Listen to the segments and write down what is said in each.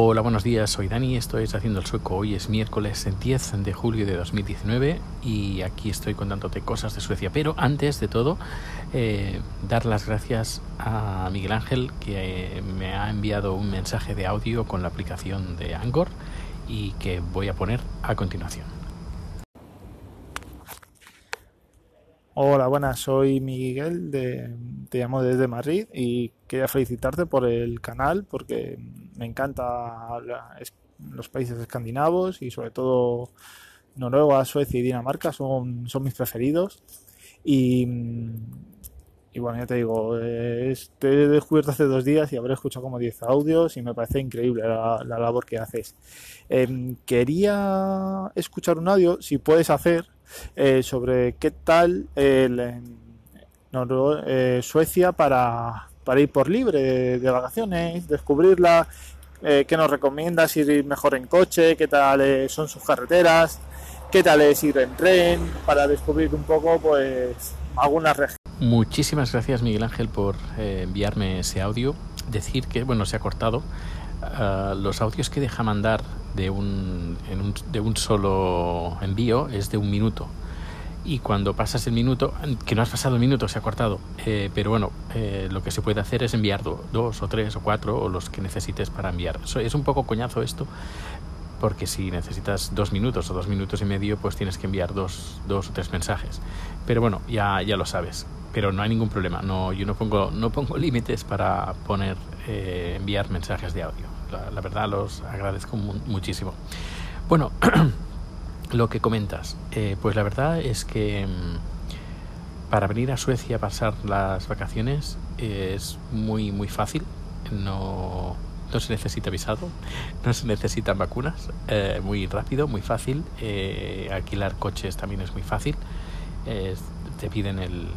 Hola, buenos días, soy Dani, estoy haciendo el sueco. Hoy es miércoles 10 de julio de 2019 y aquí estoy contándote cosas de Suecia. Pero antes de todo, eh, dar las gracias a Miguel Ángel que eh, me ha enviado un mensaje de audio con la aplicación de Angor y que voy a poner a continuación. Hola, buenas, soy Miguel, de, te llamo desde Madrid y quería felicitarte por el canal porque me encanta los países escandinavos y sobre todo Noruega, Suecia y Dinamarca son, son mis preferidos. Y, bueno, ya te digo, te he descubierto hace dos días y habré escuchado como 10 audios y me parece increíble la, labor que haces. Em, quería escuchar un audio, si puedes hacer, eh, sobre qué tal el, eh, Suecia para, para ir por libre de, vacaciones, descubrirla, eh, qué nos recomiendas ir mejor en coche, qué tal eh, son sus carreteras, qué tal es ir en tren, para descubrir un poco pues algunas regiones. Muchísimas gracias Miguel Ángel por enviarme ese audio. Decir que, bueno, se ha cortado. Ah, los audios que deja mandar de un, de un solo envío es de un minuto y cuando pasas el minuto, que no has pasado el minuto, se ha cortado, eh, pero bueno, eh, lo que se puede hacer es enviar dos o tres o cuatro o los que necesites para enviar. es un poco coñazo esto, porque si necesitas dos minutos o dos minutos y medio, pues tienes que enviar dos, dos o tres mensajes. Pero bueno, ya, ya lo sabes, pero no hay ningún problema, no, yo no pongo, no pongo límites para poner, eh, enviar mensajes de audio. La, la verdad los agradezco muchísimo. Bueno, lo que comentas, eh, pues la verdad es que mm, para venir a Suecia a pasar las vacaciones es muy muy fácil. No, no se necesita visado, no se necesitan vacunas, eh, muy rápido, muy fácil. Eh, alquilar coches también es muy fácil. te piden el,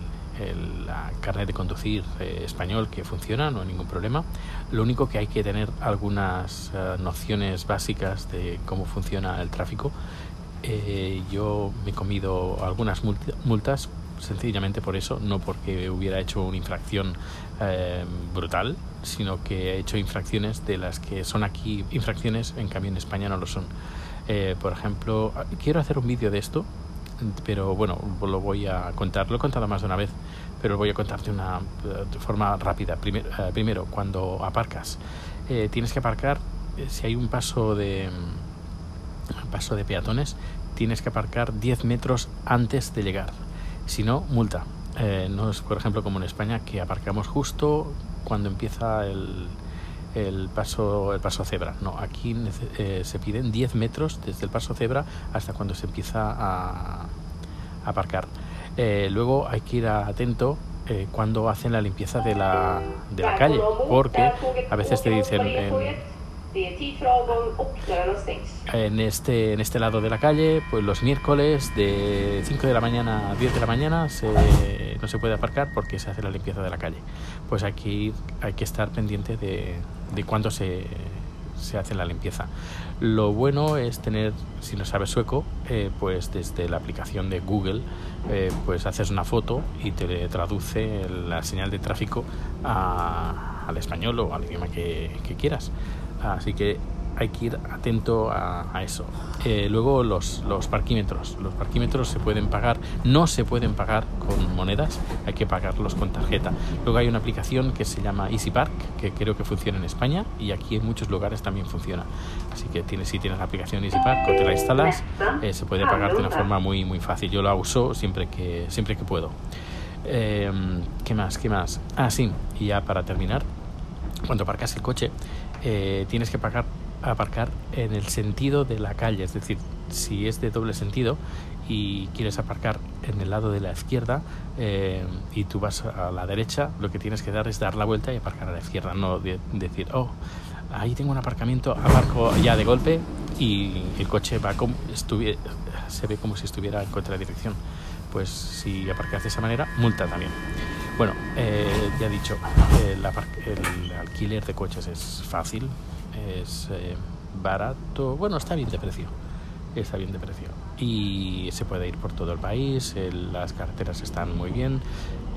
la carnet de conducir español que funciona, no hay ningún problema. Lo único que hay que tener algunas nociones básicas de cómo funciona el tráfico eh, yo me he comido algunas multas sencillamente por eso, no porque hubiera hecho una infracción eh, brutal, sino que he hecho infracciones de las que son aquí infracciones, en cambio en España no lo son. Eh, por ejemplo, quiero hacer un vídeo de esto, pero bueno, lo voy a contar, lo he contado más de una vez, pero lo voy a contarte de una forma rápida. primero, cuando aparcas, tienes que aparcar si hay un paso de paso de peatones, tienes que aparcar 10 metros antes de llegar. Si no, multa. Eh, no es, por ejemplo, como en España, que aparcamos justo cuando empieza el, el paso, el paso cebra. No, aquí eh, se piden 10 metros desde el paso cebra hasta cuando se empieza a, aparcar. Eh, luego hay que ir atento cuando hacen la limpieza de la, de la calle, porque a veces te dicen en este, en este lado de la calle, pues los miércoles de 5 de la mañana a 10 de la mañana no se puede aparcar porque se hace la limpieza de la calle. Pues aquí hay que estar pendiente de, de cuándo se, se hace la limpieza. Lo bueno es tener, si no sabes sueco, eh, pues desde la aplicación de Google, eh, pues haces una foto y te traduce la señal de tráfico al español o al idioma que quieras. Así que hay que ir atento a, eso. Eh, luego los, los, parquímetros. Los parquímetros se pueden pagar, no se pueden pagar con monedas, hay que pagarlos con tarjeta. Luego hay una aplicación que se llama Easy Park, que creo que funciona en España y aquí en muchos lugares también funciona. Así que tienes, si tienes la aplicación Easy Park o te la instalas, eh, se puede pagar de una forma muy, muy fácil. Yo la uso siempre que, siempre que puedo. Eh, ¿Qué más? ¿Qué más? Ah, sí, y ya para terminar, cuando aparcas el coche, eh, tienes que pagar, aparcar en el sentido de la calle, es decir, si es de doble sentido y quieres aparcar en el lado de la izquierda eh, y tú vas a la derecha, lo que tienes que dar es dar la vuelta y aparcar a la izquierda, no decir, oh, ahí tengo un aparcamiento, aparco ya de golpe y el coche va como se ve como si estuviera en contradirección. Pues si aparcas de esa manera, multa también. Bueno, eh, ya dicho, el, alquiler de coches es fácil, es eh, barato, bueno, está bien de precio. está bien de precio. Y se puede ir por todo el país, las carreteras están muy bien,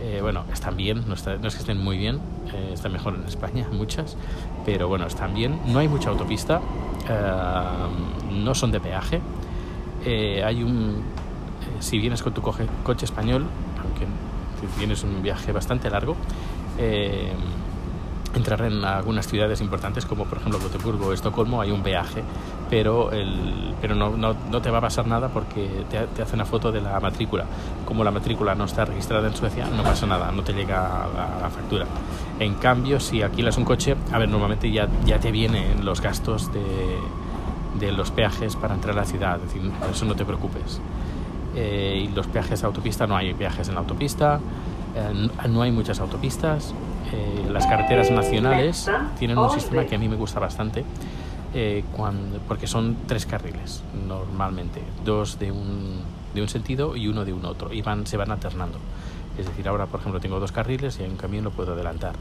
eh, bueno, están bien, no, es que estén muy bien, eh, están mejor en España, muchas, pero bueno, están bien. No hay mucha autopista, eh, no son de peaje. hay un, si vienes con tu coche español, aunque tienes un viaje bastante largo, entrar en algunas ciudades importantes como por ejemplo Gotemburgo o Estocolmo hay un peaje pero, el, pero no, no, no, te va a pasar nada porque te, te, hace una foto de la matrícula. Como la matrícula no está registrada en Suecia no pasa nada, no te llega la, la factura. En cambio si alquilas un coche a ver normalmente ya, ya te vienen los gastos de, de los peajes para entrar a la ciudad es decir, por eso no te preocupes. Eh, y los peajes de autopista no hay peajes en la autopista no hay muchas autopistas eh, las carreteras nacionales tienen un sistema que a mí me gusta bastante, eh, porque son tres carriles normalmente, dos de un, de un sentido y uno de un otro, y van, se van alternando. Es decir, ahora por ejemplo tengo dos carriles y en un camión lo puedo adelantar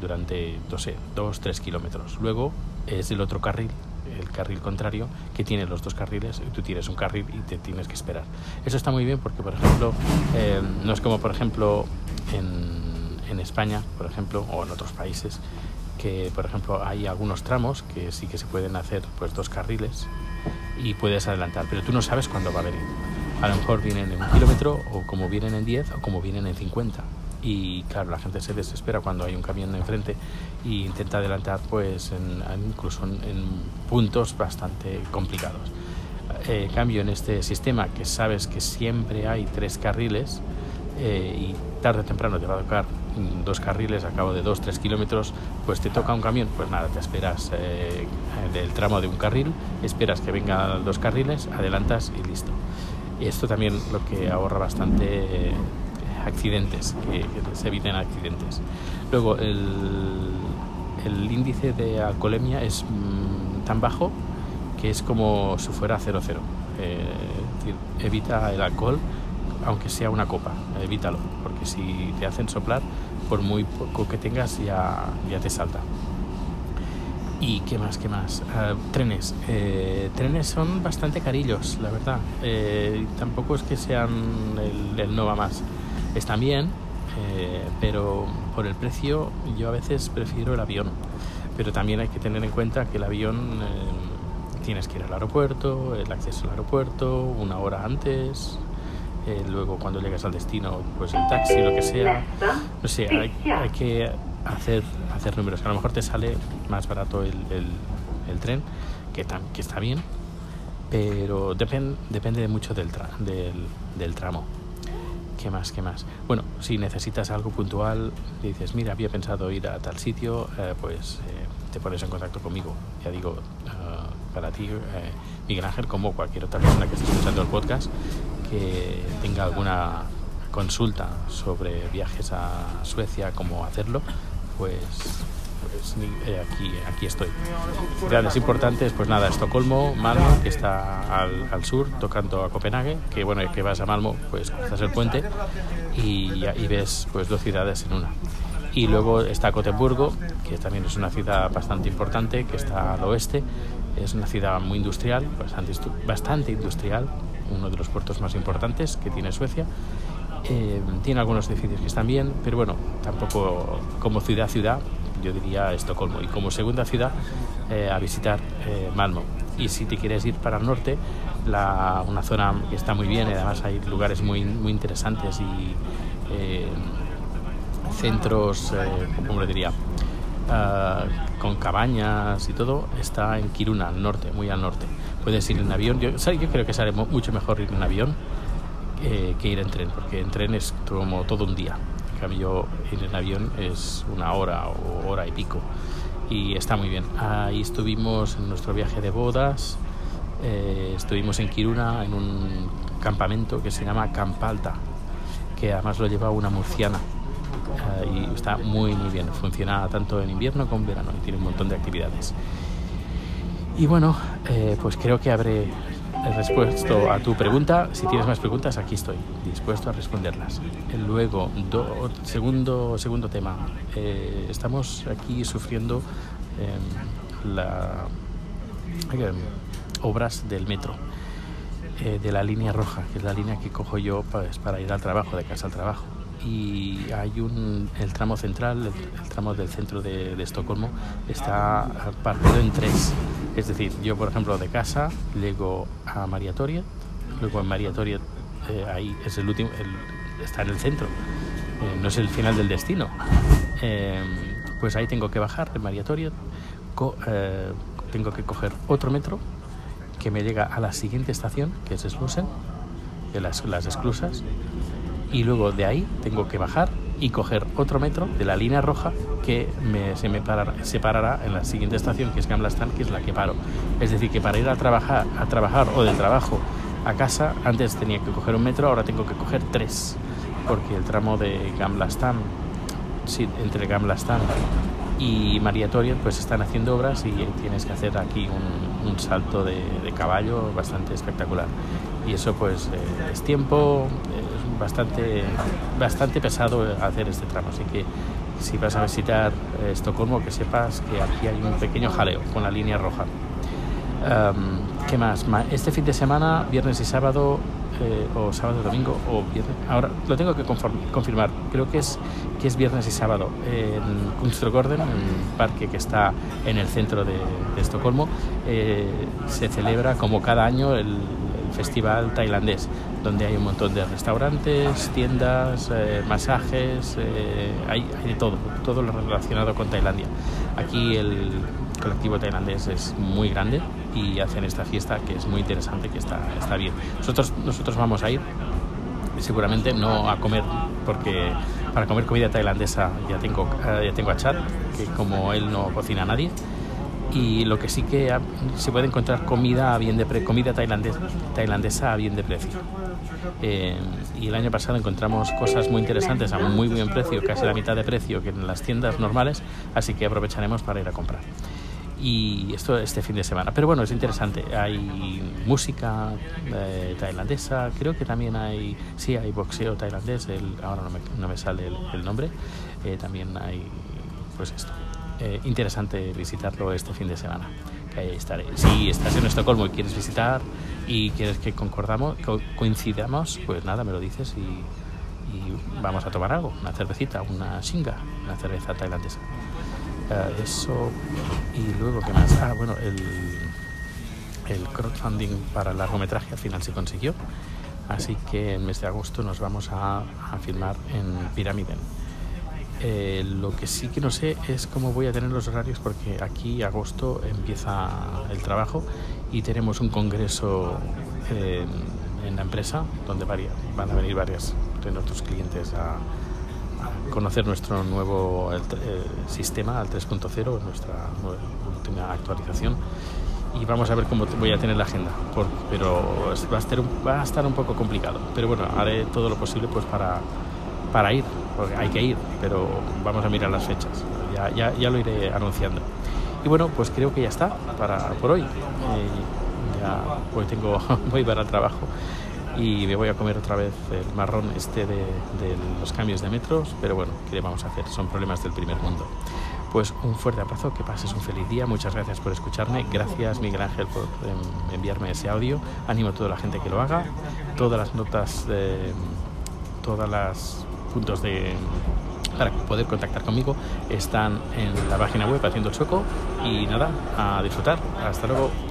durante, no sé, dos, tres kilómetros. Luego es el otro carril, el carril contrario, que tiene los dos carriles, tú tienes un carril y te tienes que esperar. Eso está muy bien porque, por ejemplo, eh, no es como, por ejemplo, en en España, por ejemplo, o en otros países, que por ejemplo hay algunos tramos que sí que se pueden hacer pues dos carriles y puedes adelantar, pero tú no sabes cuándo va a venir. A lo mejor vienen en un kilómetro o como vienen en 10 o como vienen en 50. Y claro, la gente se desespera cuando hay un camión enfrente e intenta adelantar pues en, incluso en, puntos bastante complicados. Eh, cambio en este sistema que sabes que siempre hay tres carriles eh, y tarde o temprano te va a tocar dos carriles a cabo de dos, tres kilómetros, pues te toca un camión, pues nada, te esperas eh, del tramo de un carril, esperas que vengan dos carriles, adelantas y listo. Esto también lo que ahorra bastante eh, accidentes, que, se eviten accidentes. Luego, el, el índice de alcoholemia es mm, tan bajo que es como si fuera 0,0. Eh, evita el alcohol aunque sea una copa, evítalo, porque si te hacen soplar, por muy poco que tengas ya, ya te salta. ¿Y qué más? ¿Qué más? Ah, trenes. Eh, trenes son bastante carillos, la verdad. Eh, tampoco es que sean el, el, no va más. Están bien, eh, pero por el precio yo a veces prefiero el avión. Pero también hay que tener en cuenta que el avión tienes que ir al aeropuerto, el acceso al aeropuerto, una hora antes, eh, luego cuando llegas al destino, pues el taxi, lo que sea. No sé, hay, que hacer, hacer números. A lo mejor te sale más barato el, el, tren, que, que está bien, pero depende depende mucho del, tra del, del, tramo. ¿Qué más? ¿Qué más? Bueno, si necesitas algo puntual, dices, mira, había pensado ir a tal sitio, eh, pues eh, te pones en contacto conmigo. Ya digo, uh, para ti, eh, Miguel Ángel, como cualquier otra persona que esté escuchando el podcast, que tenga alguna consulta sobre viajes a Suecia, cómo hacerlo, pues, pues eh, aquí, aquí estoy. Ciudades importantes, pues nada, Estocolmo, Malmo, que está al, al, sur, tocando a Copenhague, que bueno, que vas a Malmo, pues cruzas el puente y, y ves pues dos ciudades en una. Y luego está Gotemburgo, que también es una ciudad bastante importante, que está al oeste. Es una ciudad muy industrial, bastante, bastante industrial, uno de los puertos más importantes que tiene Suecia. Eh, tiene algunos edificios que están bien, pero bueno, tampoco como ciudad-ciudad, yo diría Estocolmo. Y como segunda ciudad, eh, a visitar eh, Malmo. Y si te quieres ir para el norte, la, una zona que está muy bien, además hay lugares muy, muy interesantes y eh, centros, ¿cómo le diría? Uh, con cabañas y todo, está en Kiruna, al norte, muy al norte puedes ir en avión. Yo, yo creo que sale mucho mejor ir en avión que, que ir en tren, porque en tren es como todo un día. Cambio, ir en avión es una hora o hora y pico. Y está muy bien. Ahí estuvimos en nuestro viaje de bodas. Eh, estuvimos en Kiruna en un campamento que se llama Campalta, que además lo lleva una murciana. Uh, y está muy muy bien. Funciona tanto en invierno como en verano y tiene un montón de actividades. Y bueno, eh, pues creo que habré respuesto a tu pregunta. Si tienes más preguntas, aquí estoy, dispuesto a responderlas. Luego, do, segundo, segundo tema. Eh, estamos aquí sufriendo eh, obras del metro, eh, de la línea roja, que es la línea que cojo yo pues, para ir al trabajo, de casa al trabajo. Y hay un, el tramo central, el, tramo del centro de, Estocolmo, está partido en tres. Es decir, yo, por ejemplo, de casa llego a María Toria, luego en María Toria, eh, ahí es el último, está en el centro, eh, no es el final del destino. pues ahí tengo que bajar de María Toria, tengo que coger otro metro que me llega a la siguiente estación, que es Slusen, de las, las esclusas, y luego de ahí tengo que bajar y coger otro metro de la línea roja que me, se me separará en la siguiente estación, que es Gamlastan, que es la que paro. Es decir, que para ir a trabajar, a trabajar o del trabajo a casa, antes tenía que coger un metro, ahora tengo que coger tres, porque el tramo de Gamlastan, sí, entre Gamlastan y María Toria pues están haciendo obras y tienes que hacer aquí un, un salto de, de, caballo bastante espectacular y eso pues eh, es tiempo es bastante bastante pesado hacer este tramo así que si vas a visitar eh, Estocolmo que sepas que aquí hay un pequeño jaleo con la línea roja um, ¿Qué más? Este fin de semana, viernes y sábado, eh, o sábado domingo, o viernes. Ahora lo tengo que confirmar. Creo que es, que es viernes y sábado. En Kunstgården, un parque que está en el centro de, Estocolmo, eh, se celebra como cada año el, festival tailandés, donde hay un montón de restaurantes, tiendas, eh, masajes, hay, hay de todo, todo lo relacionado con Tailandia. Aquí el colectivo tailandés es muy grande y hacen esta fiesta que es muy interesante, que está, está bien. Nosotros, nosotros vamos a ir, seguramente no a comer, porque para comer comida tailandesa ya tengo, eh, ya tengo a Chad, que como él no cocina a nadie, y lo que sí que se puede encontrar comida a bien de pre, comida tailandesa, tailandesa a bien de precio. Eh, y el año pasado encontramos cosas muy interesantes a muy buen precio, casi la mitad de precio que en las tiendas normales, así que aprovecharemos para ir a comprar y esto este fin de semana. Pero bueno, es interesante. Hay música eh, tailandesa, creo que también hay, sí, hay boxeo tailandés, el, ahora no me, no me sale el, nombre. Eh, también hay, pues esto. Eh, interesante visitarlo este fin de semana. Que ahí estaré. Si estás en Estocolmo y quieres visitar y quieres que concordamos, coincidamos, pues nada, me lo dices y, vamos a tomar algo, una cervecita, una shinga, una cerveza tailandesa. Eh, eso y luego que más ah bueno el, crowdfunding para el largometraje al final se consiguió así que en mes de agosto nos vamos a, filmar en Pirámide eh, lo que sí que no sé es cómo voy a tener los horarios porque aquí agosto empieza el trabajo y tenemos un congreso en la empresa donde van a venir varios de nuestros clientes a, conocer nuestro nuevo eh, sistema al 3.0, nuestra última actualización. Y vamos a ver cómo voy a tener la agenda, pero va a, estar un, va a estar un poco complicado. Pero bueno, haré todo lo posible pues para, para ir, porque hay que ir, pero vamos a mirar las fechas. Ya, ya, ya lo iré anunciando. Y bueno, pues creo que ya está para por hoy. Eh, ya hoy tengo, voy para el trabajo y me voy a comer otra vez el marrón este de, los cambios de metros, pero bueno, ¿qué le vamos a hacer? Son problemas del primer mundo. Pues un fuerte abrazo, que pases un feliz día, muchas gracias por escucharme, gracias Miguel Ángel por em, enviarme ese audio, animo a toda la gente que lo haga, todas las notas, de, todas las puntos de para poder contactar conmigo están en la página web haciendo el choco y nada, a disfrutar, hasta luego.